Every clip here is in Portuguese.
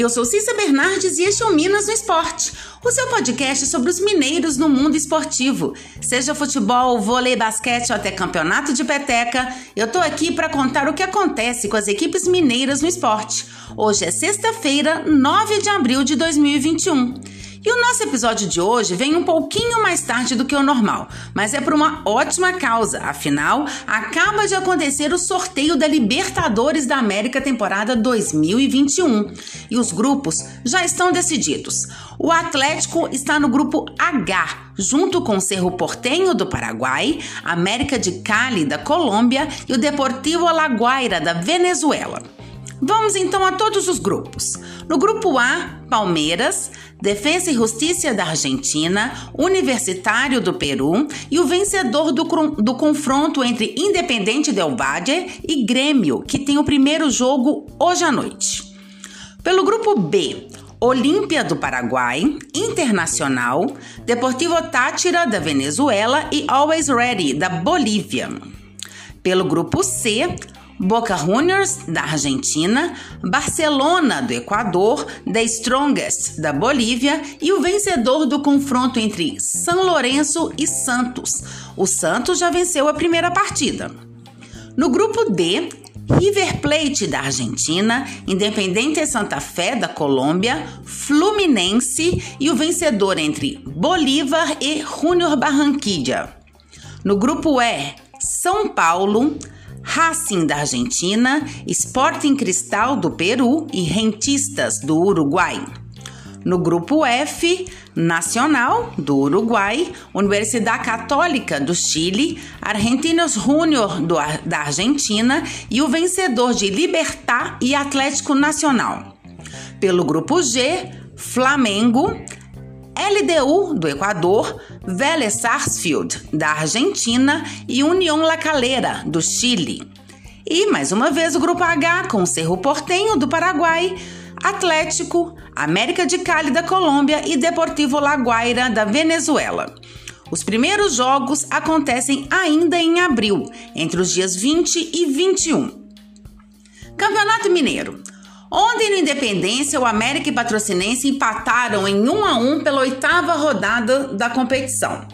eu sou Cissa Bernardes e este é o Minas no Esporte, o seu podcast sobre os mineiros no mundo esportivo. Seja futebol, vôlei, basquete ou até campeonato de peteca, eu tô aqui para contar o que acontece com as equipes mineiras no esporte. Hoje é sexta-feira, 9 de abril de 2021. E o nosso episódio de hoje vem um pouquinho mais tarde do que o normal, mas é por uma ótima causa. Afinal, acaba de acontecer o sorteio da Libertadores da América temporada 2021 e os grupos já estão decididos. O Atlético está no grupo H, junto com o Cerro Portenho do Paraguai, América de Cali da Colômbia e o Deportivo Alaguaira da Venezuela. Vamos então a todos os grupos. No grupo A, Palmeiras, Defesa e Justiça da Argentina, Universitário do Peru e o vencedor do, do confronto entre Independente Del Valle e Grêmio, que tem o primeiro jogo hoje à noite. Pelo grupo B, Olímpia do Paraguai, Internacional, Deportivo Tátira da Venezuela e Always Ready da Bolívia. Pelo grupo C, Boca Juniors da Argentina, Barcelona do Equador, The Strongest da Bolívia e o vencedor do confronto entre São Lourenço e Santos. O Santos já venceu a primeira partida. No grupo D, River Plate da Argentina, Independente Santa Fé da Colômbia, Fluminense e o vencedor entre Bolívar e Junior Barranquilla. No grupo E, São Paulo, Racing da Argentina, Sporting Cristal do Peru e Rentistas do Uruguai. No grupo F, Nacional do Uruguai, Universidade Católica do Chile, Argentinos Júnior da Argentina e o vencedor de Libertar e Atlético Nacional. Pelo grupo G, Flamengo, LDU do Equador, Vélez Sarsfield da Argentina e União La Calera do Chile. E mais uma vez o grupo H com Cerro Portenho do Paraguai, Atlético, América de Cali da Colômbia e Deportivo La Guaira da Venezuela. Os primeiros jogos acontecem ainda em abril, entre os dias 20 e 21. Campeonato Mineiro. Ontem no Independência, o América e Patrocinense empataram em 1 a 1 pela oitava rodada da competição.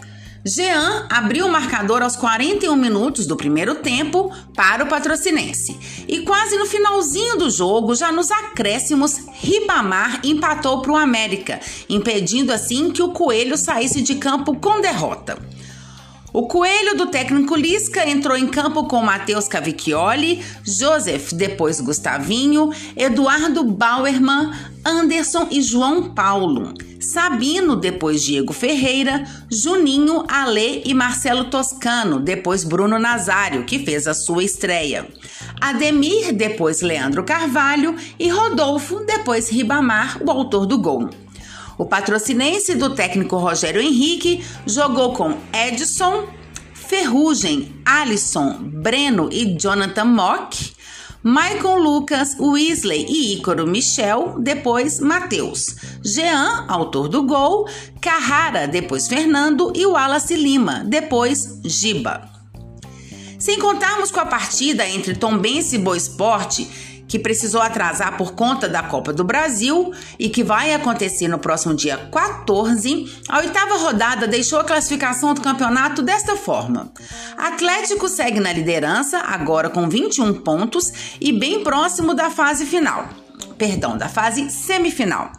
Jean abriu o marcador aos 41 minutos do primeiro tempo para o Patrocinense. E quase no finalzinho do jogo, já nos acréscimos, Ribamar empatou para o América, impedindo assim que o Coelho saísse de campo com derrota. O coelho do técnico Lisca entrou em campo com Matheus Cavicchioli, Joseph, depois Gustavinho, Eduardo Bauerman, Anderson e João Paulo. Sabino, depois Diego Ferreira, Juninho, Alê e Marcelo Toscano, depois Bruno Nazário, que fez a sua estreia. Ademir, depois Leandro Carvalho e Rodolfo, depois Ribamar, o autor do gol. O patrocinense do técnico Rogério Henrique jogou com Edson, Ferrugem, Alisson, Breno e Jonathan Mock, Michael Lucas, Weasley e Ícaro Michel, depois Matheus, Jean, autor do gol, Carrara, depois Fernando e Wallace Lima, depois Giba. Sem contarmos com a partida entre Tombense e Boa Esporte, que precisou atrasar por conta da Copa do Brasil e que vai acontecer no próximo dia 14, a oitava rodada deixou a classificação do campeonato desta forma: Atlético segue na liderança, agora com 21 pontos e bem próximo da fase final. Perdão, da fase semifinal.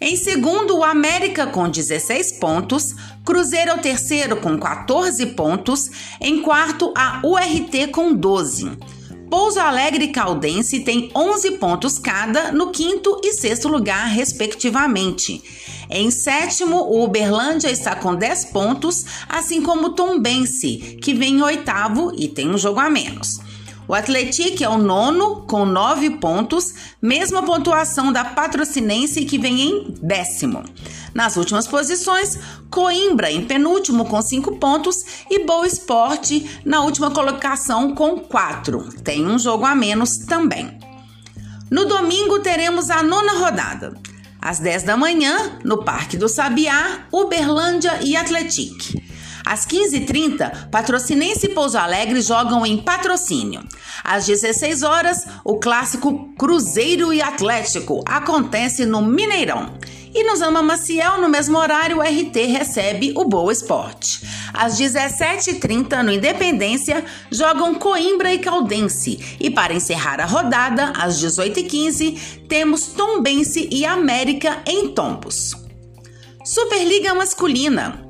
Em segundo, o América com 16 pontos, Cruzeiro é o terceiro com 14 pontos, em quarto, a URT com 12. Pouso Alegre e Caldense têm 11 pontos cada no quinto e sexto lugar, respectivamente. Em sétimo, o Uberlândia está com 10 pontos, assim como o Tombense, que vem em oitavo e tem um jogo a menos. O Atlético é o nono, com 9 pontos, mesma pontuação da Patrocinense, que vem em décimo. Nas últimas posições, Coimbra em penúltimo com 5 pontos e Boa Esporte na última colocação com 4. Tem um jogo a menos também. No domingo teremos a nona rodada. Às 10 da manhã, no Parque do Sabiá, Uberlândia e Atlético. Às 15h30, Patrocinense e Pouso Alegre jogam em patrocínio. Às 16 horas, o clássico Cruzeiro e Atlético acontece no Mineirão. E no Zama Maciel, no mesmo horário, o RT recebe o Boa Esporte. Às 17h30, no Independência, jogam Coimbra e Caldense. E para encerrar a rodada, às 18h15, temos Tombense e América em Tombos. Superliga Masculina.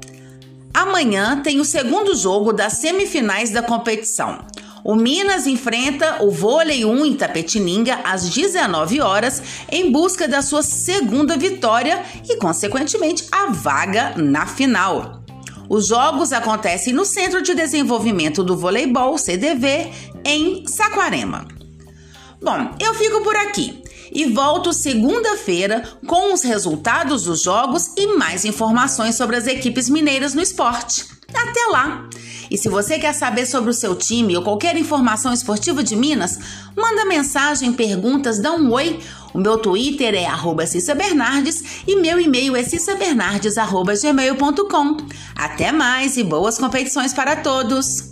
Amanhã tem o segundo jogo das semifinais da competição. O Minas enfrenta o Vôlei 1 em Tapetininga às 19 horas em busca da sua segunda vitória e, consequentemente, a vaga na final. Os jogos acontecem no Centro de Desenvolvimento do Voleibol, CDV, em Saquarema. Bom, eu fico por aqui e volto segunda-feira com os resultados dos jogos e mais informações sobre as equipes mineiras no esporte. Até lá! E se você quer saber sobre o seu time ou qualquer informação esportiva de Minas, manda mensagem, perguntas, dá um oi. O meu Twitter é arroba Bernardes e meu e-mail é cissabernardes.gmail.com. Até mais e boas competições para todos!